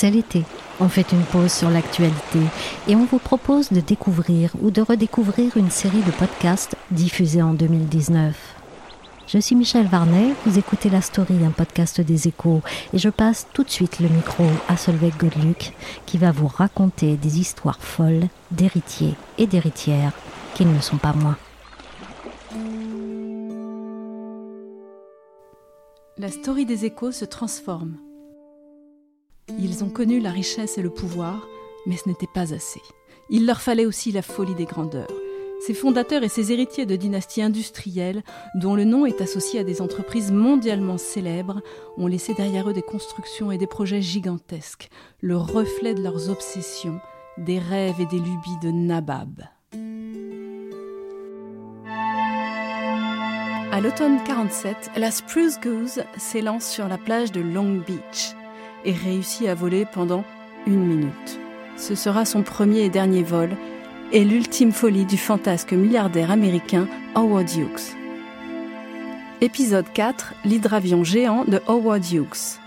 C'est l'été. On fait une pause sur l'actualité et on vous propose de découvrir ou de redécouvrir une série de podcasts diffusés en 2019. Je suis Michel Varnet, vous écoutez La Story, un podcast des échos, et je passe tout de suite le micro à Solveig Godluc, qui va vous raconter des histoires folles d'héritiers et d'héritières qui ne le sont pas moins. La Story des échos se transforme. Ils ont connu la richesse et le pouvoir, mais ce n'était pas assez. Il leur fallait aussi la folie des grandeurs. Ces fondateurs et ces héritiers de dynasties industrielles, dont le nom est associé à des entreprises mondialement célèbres, ont laissé derrière eux des constructions et des projets gigantesques, le reflet de leurs obsessions, des rêves et des lubies de Nabab. À l'automne 47, la Spruce Goose s'élance sur la plage de Long Beach et réussit à voler pendant une minute. Ce sera son premier et dernier vol et l'ultime folie du fantasque milliardaire américain Howard Hughes. Épisode 4 L'hydravion géant de Howard Hughes.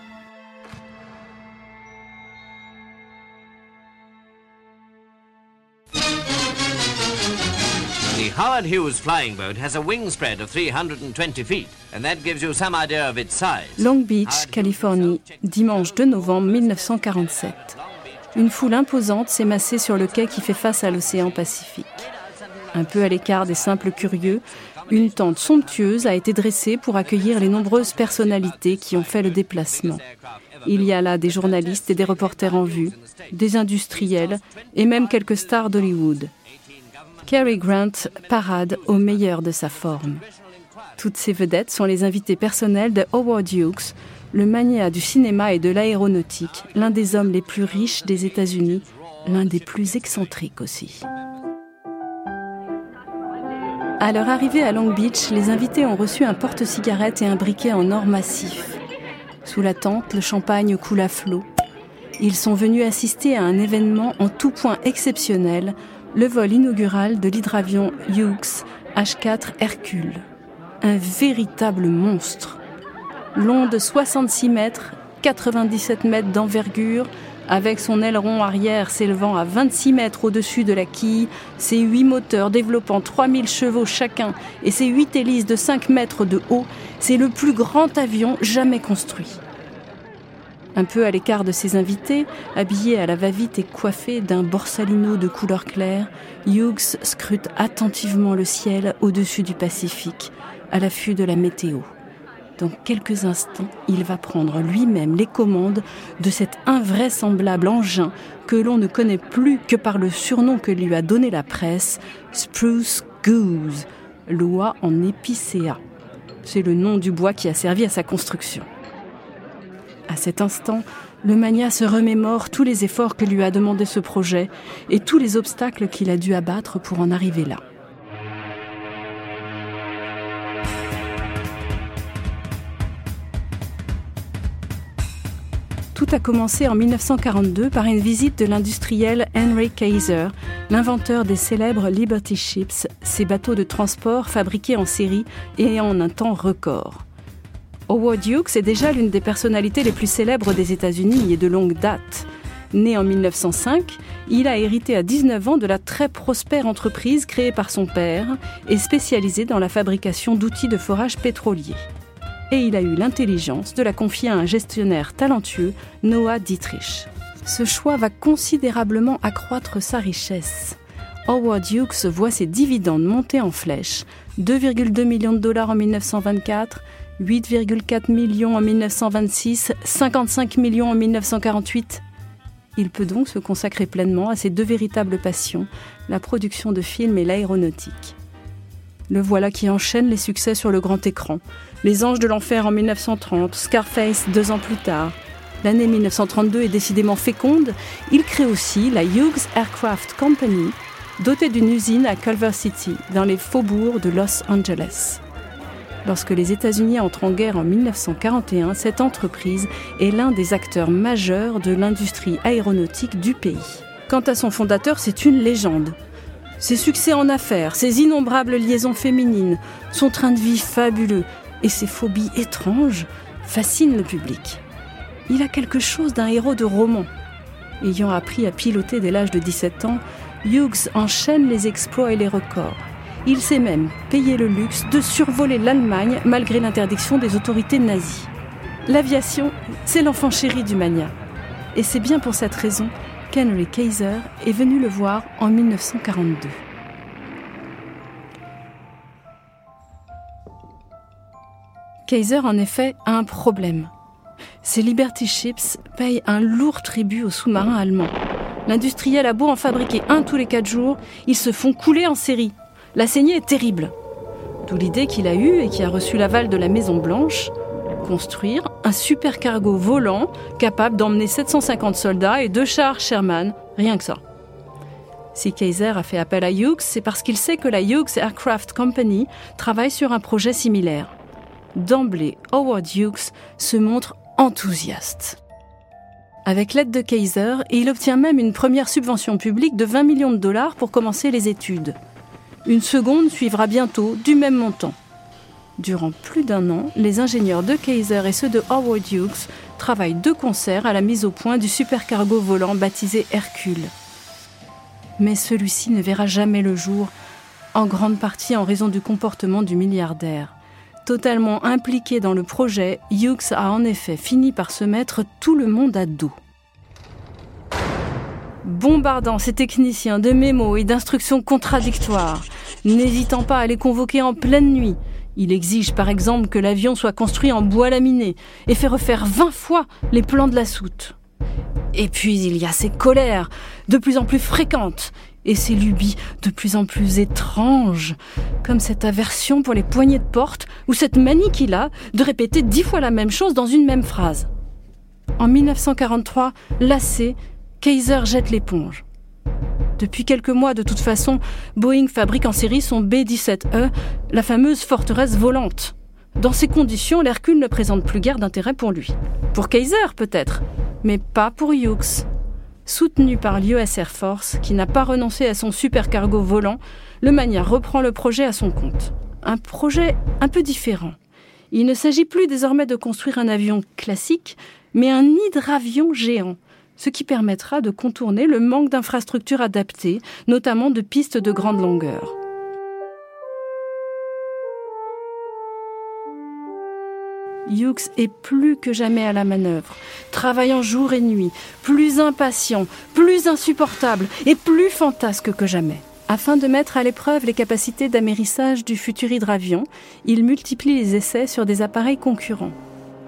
Howard Hughes flying boat has a wingspread of 320 feet, and that gives you some idea of its size. Long Beach, Californie, dimanche 2 novembre 1947. Une foule imposante s'est massée sur le quai qui fait face à l'océan Pacifique. Un peu à l'écart des simples curieux, une tente somptueuse a été dressée pour accueillir les nombreuses personnalités qui ont fait le déplacement. Il y a là des journalistes et des reporters en vue, des industriels et même quelques stars d'Hollywood. Cary Grant parade au meilleur de sa forme. Toutes ces vedettes sont les invités personnels de Howard Hughes, le magnat du cinéma et de l'aéronautique, l'un des hommes les plus riches des États-Unis, l'un des plus excentriques aussi. À leur arrivée à Long Beach, les invités ont reçu un porte-cigarette et un briquet en or massif. Sous la tente, le champagne coule à flot. Ils sont venus assister à un événement en tout point exceptionnel, le vol inaugural de l'hydravion Hughes H4 Hercule. Un véritable monstre. Long de 66 mètres, 97 mètres d'envergure, avec son aileron arrière s'élevant à 26 mètres au-dessus de la quille, ses huit moteurs développant 3000 chevaux chacun et ses huit hélices de 5 mètres de haut, c'est le plus grand avion jamais construit. Un peu à l'écart de ses invités, habillé à la va-vite et coiffé d'un borsalino de couleur claire, Hughes scrute attentivement le ciel au-dessus du Pacifique, à l'affût de la météo. Dans quelques instants, il va prendre lui-même les commandes de cet invraisemblable engin que l'on ne connaît plus que par le surnom que lui a donné la presse, Spruce Goose, loi en épicéa. C'est le nom du bois qui a servi à sa construction. À cet instant, le mania se remémore tous les efforts que lui a demandé ce projet et tous les obstacles qu'il a dû abattre pour en arriver là. Tout a commencé en 1942 par une visite de l'industriel Henry Kaiser, l'inventeur des célèbres Liberty Ships, ces bateaux de transport fabriqués en série et en un temps record. Howard Hughes est déjà l'une des personnalités les plus célèbres des États-Unis et de longue date. Né en 1905, il a hérité à 19 ans de la très prospère entreprise créée par son père et spécialisée dans la fabrication d'outils de forage pétrolier. Et il a eu l'intelligence de la confier à un gestionnaire talentueux, Noah Dietrich. Ce choix va considérablement accroître sa richesse. Howard Hughes voit ses dividendes monter en flèche, 2,2 millions de dollars en 1924, 8,4 millions en 1926, 55 millions en 1948. Il peut donc se consacrer pleinement à ses deux véritables passions, la production de films et l'aéronautique. Le voilà qui enchaîne les succès sur le grand écran. Les Anges de l'Enfer en 1930, Scarface deux ans plus tard. L'année 1932 est décidément féconde. Il crée aussi la Hughes Aircraft Company, dotée d'une usine à Culver City, dans les faubourgs de Los Angeles. Lorsque les États-Unis entrent en guerre en 1941, cette entreprise est l'un des acteurs majeurs de l'industrie aéronautique du pays. Quant à son fondateur, c'est une légende. Ses succès en affaires, ses innombrables liaisons féminines, son train de vie fabuleux et ses phobies étranges fascinent le public. Il a quelque chose d'un héros de roman. Ayant appris à piloter dès l'âge de 17 ans, Hughes enchaîne les exploits et les records. Il s'est même payé le luxe de survoler l'Allemagne malgré l'interdiction des autorités nazies. L'aviation, c'est l'enfant chéri du mania. Et c'est bien pour cette raison qu'Henry Kaiser est venu le voir en 1942. Kaiser, en effet, a un problème. Ses Liberty Ships payent un lourd tribut aux sous-marins allemands. L'industriel a beau en fabriquer un tous les quatre jours, ils se font couler en série. La saignée est terrible. D'où l'idée qu'il a eue et qui a reçu l'aval de la Maison Blanche, construire un supercargo volant capable d'emmener 750 soldats et deux chars Sherman, rien que ça. Si Kaiser a fait appel à Hughes, c'est parce qu'il sait que la Hughes Aircraft Company travaille sur un projet similaire. D'emblée, Howard Hughes se montre enthousiaste. Avec l'aide de Kaiser, il obtient même une première subvention publique de 20 millions de dollars pour commencer les études. Une seconde suivra bientôt du même montant. Durant plus d'un an, les ingénieurs de Kaiser et ceux de Howard Hughes travaillent de concert à la mise au point du supercargo volant baptisé Hercule. Mais celui-ci ne verra jamais le jour, en grande partie en raison du comportement du milliardaire. Totalement impliqué dans le projet, Hughes a en effet fini par se mettre tout le monde à dos bombardant ses techniciens de mémos et d'instructions contradictoires, n'hésitant pas à les convoquer en pleine nuit. Il exige par exemple que l'avion soit construit en bois laminé et fait refaire 20 fois les plans de la soute. Et puis il y a ses colères, de plus en plus fréquentes, et ses lubies de plus en plus étranges, comme cette aversion pour les poignées de porte ou cette manie qu'il a de répéter dix fois la même chose dans une même phrase. En 1943, lassé, Kaiser jette l'éponge. Depuis quelques mois, de toute façon, Boeing fabrique en série son B-17E, la fameuse forteresse volante. Dans ces conditions, l'Hercule ne présente plus guère d'intérêt pour lui. Pour Kaiser, peut-être, mais pas pour Hughes. Soutenu par l'US Air Force, qui n'a pas renoncé à son supercargo volant, le Mania reprend le projet à son compte. Un projet un peu différent. Il ne s'agit plus désormais de construire un avion classique, mais un hydravion géant, ce qui permettra de contourner le manque d'infrastructures adaptées, notamment de pistes de grande longueur. Hughes est plus que jamais à la manœuvre, travaillant jour et nuit, plus impatient, plus insupportable et plus fantasque que jamais. Afin de mettre à l'épreuve les capacités d'amérissage du futur hydravion, il multiplie les essais sur des appareils concurrents.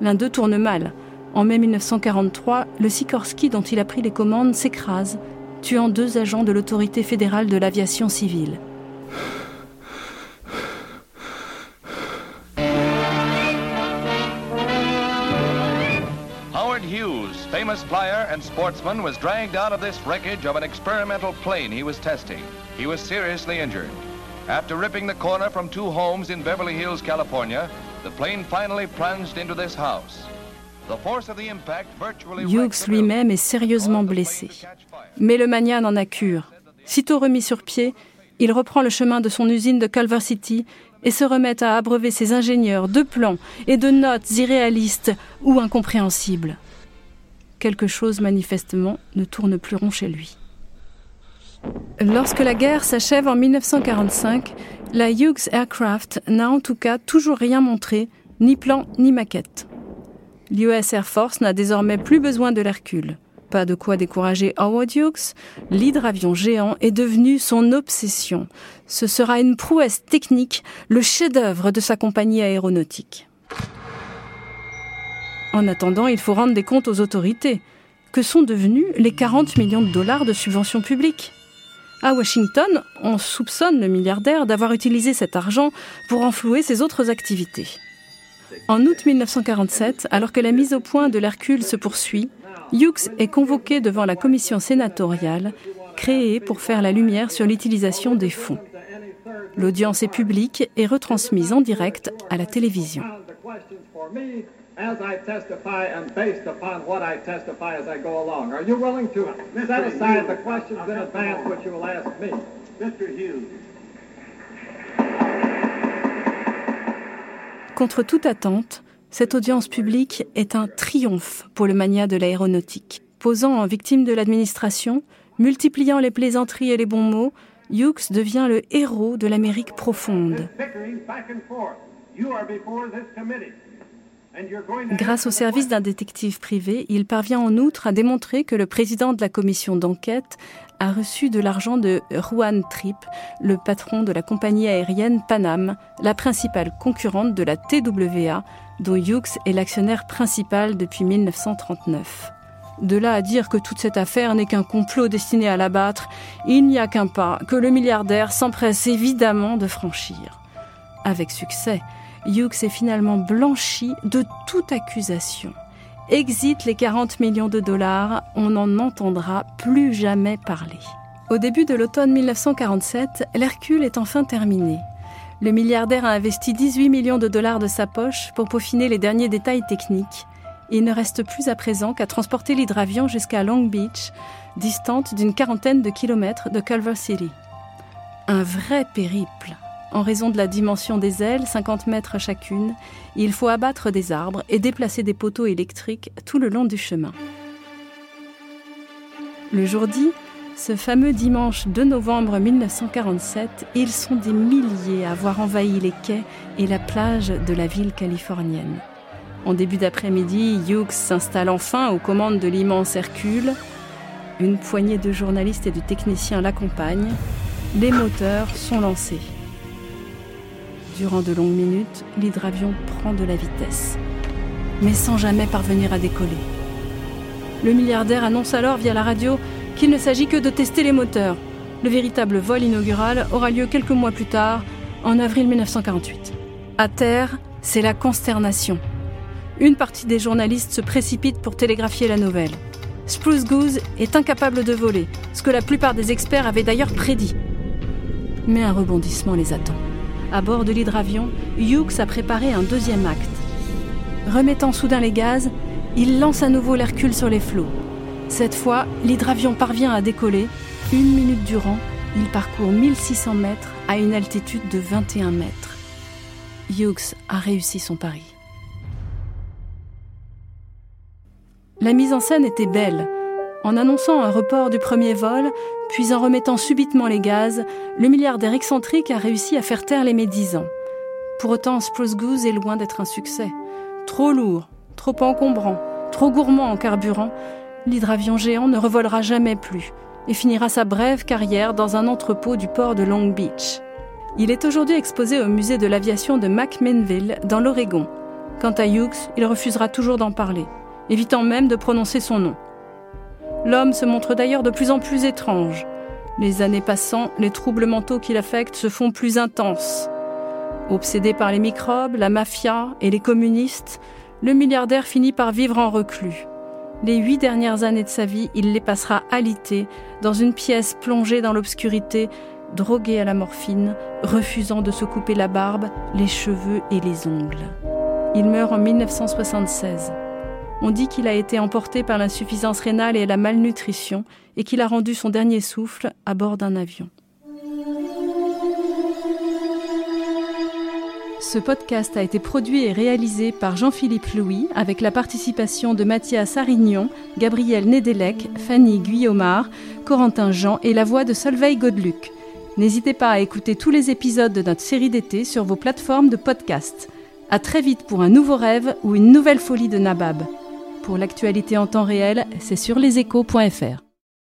L'un d'eux tourne mal, en mai 1943, le Sikorsky dont il a pris les commandes s'écrase, tuant deux agents de l'autorité fédérale de l'aviation civile. Howard Hughes, famous flyer and sportsman, was dragged out of this wreckage of an experimental plane he was testing. He was seriously injured. After ripping the corner from two homes in Beverly Hills, California, the plane finally plunged into this house. Hughes lui-même est sérieusement blessé. Mais le mania n'en a cure. Sitôt remis sur pied, il reprend le chemin de son usine de Culver City et se remet à abreuver ses ingénieurs de plans et de notes irréalistes ou incompréhensibles. quelque chose manifestement ne tourne plus rond chez lui. Lorsque la guerre s'achève en 1945, la Hughes Aircraft n'a en tout cas toujours rien montré, ni plan ni maquette. L'US Air Force n'a désormais plus besoin de l'Hercule. Pas de quoi décourager Howard Hughes, l'hydravion géant est devenu son obsession. Ce sera une prouesse technique, le chef-d'œuvre de sa compagnie aéronautique. En attendant, il faut rendre des comptes aux autorités. Que sont devenus les 40 millions de dollars de subventions publiques à Washington, on soupçonne le milliardaire d'avoir utilisé cet argent pour enflouer ses autres activités. En août 1947, alors que la mise au point de l'Hercule se poursuit, Hughes est convoqué devant la commission sénatoriale créée pour faire la lumière sur l'utilisation des fonds. L'audience est publique et retransmise en direct à la télévision. Contre toute attente, cette audience publique est un triomphe pour le mania de l'aéronautique. Posant en victime de l'administration, multipliant les plaisanteries et les bons mots, Hughes devient le héros de l'Amérique profonde. Grâce au service d'un détective privé, il parvient en outre à démontrer que le président de la commission d'enquête a reçu de l'argent de Juan Tripp, le patron de la compagnie aérienne Panam, la principale concurrente de la TWA, dont Hughes est l'actionnaire principal depuis 1939. De là à dire que toute cette affaire n'est qu'un complot destiné à l'abattre, il n'y a qu'un pas que le milliardaire s'empresse évidemment de franchir. Avec succès, Hughes est finalement blanchi de toute accusation. Exit les 40 millions de dollars, on n'en entendra plus jamais parler. Au début de l'automne 1947, l'Hercule est enfin terminé. Le milliardaire a investi 18 millions de dollars de sa poche pour peaufiner les derniers détails techniques. Il ne reste plus à présent qu'à transporter l'hydravion jusqu'à Long Beach, distante d'une quarantaine de kilomètres de Culver City. Un vrai périple. En raison de la dimension des ailes, 50 mètres chacune, il faut abattre des arbres et déplacer des poteaux électriques tout le long du chemin. Le jour dit, ce fameux dimanche 2 novembre 1947, ils sont des milliers à avoir envahi les quais et la plage de la ville californienne. En début d'après-midi, Hughes s'installe enfin aux commandes de l'immense Hercule. Une poignée de journalistes et de techniciens l'accompagnent. Les moteurs sont lancés. Durant de longues minutes, l'hydravion prend de la vitesse, mais sans jamais parvenir à décoller. Le milliardaire annonce alors via la radio qu'il ne s'agit que de tester les moteurs. Le véritable vol inaugural aura lieu quelques mois plus tard, en avril 1948. À terre, c'est la consternation. Une partie des journalistes se précipite pour télégraphier la nouvelle. Spruce Goose est incapable de voler, ce que la plupart des experts avaient d'ailleurs prédit. Mais un rebondissement les attend. À bord de l'hydravion, Hughes a préparé un deuxième acte. Remettant soudain les gaz, il lance à nouveau l'Hercule sur les flots. Cette fois, l'hydravion parvient à décoller. Une minute durant, il parcourt 1600 mètres à une altitude de 21 mètres. Hughes a réussi son pari. La mise en scène était belle. En annonçant un report du premier vol, puis en remettant subitement les gaz, le milliardaire excentrique a réussi à faire taire les médisants. Pour autant, Spruce Goose est loin d'être un succès. Trop lourd, trop encombrant, trop gourmand en carburant, l'hydravion géant ne revolera jamais plus et finira sa brève carrière dans un entrepôt du port de Long Beach. Il est aujourd'hui exposé au musée de l'aviation de McMinnville, dans l'Oregon. Quant à Hughes, il refusera toujours d'en parler, évitant même de prononcer son nom. L'homme se montre d'ailleurs de plus en plus étrange. Les années passant, les troubles mentaux qui l'affectent se font plus intenses. Obsédé par les microbes, la mafia et les communistes, le milliardaire finit par vivre en reclus. Les huit dernières années de sa vie, il les passera alité, dans une pièce plongée dans l'obscurité, drogué à la morphine, refusant de se couper la barbe, les cheveux et les ongles. Il meurt en 1976. On dit qu'il a été emporté par l'insuffisance rénale et la malnutrition et qu'il a rendu son dernier souffle à bord d'un avion. Ce podcast a été produit et réalisé par Jean-Philippe Louis avec la participation de Mathias Arignon, Gabriel Nedelec, Fanny Guillaumard, Corentin Jean et la voix de Solveig Godeluc. N'hésitez pas à écouter tous les épisodes de notre série d'été sur vos plateformes de podcast. À très vite pour un nouveau rêve ou une nouvelle folie de Nabab. Pour l'actualité en temps réel, c'est sur leséchos.fr.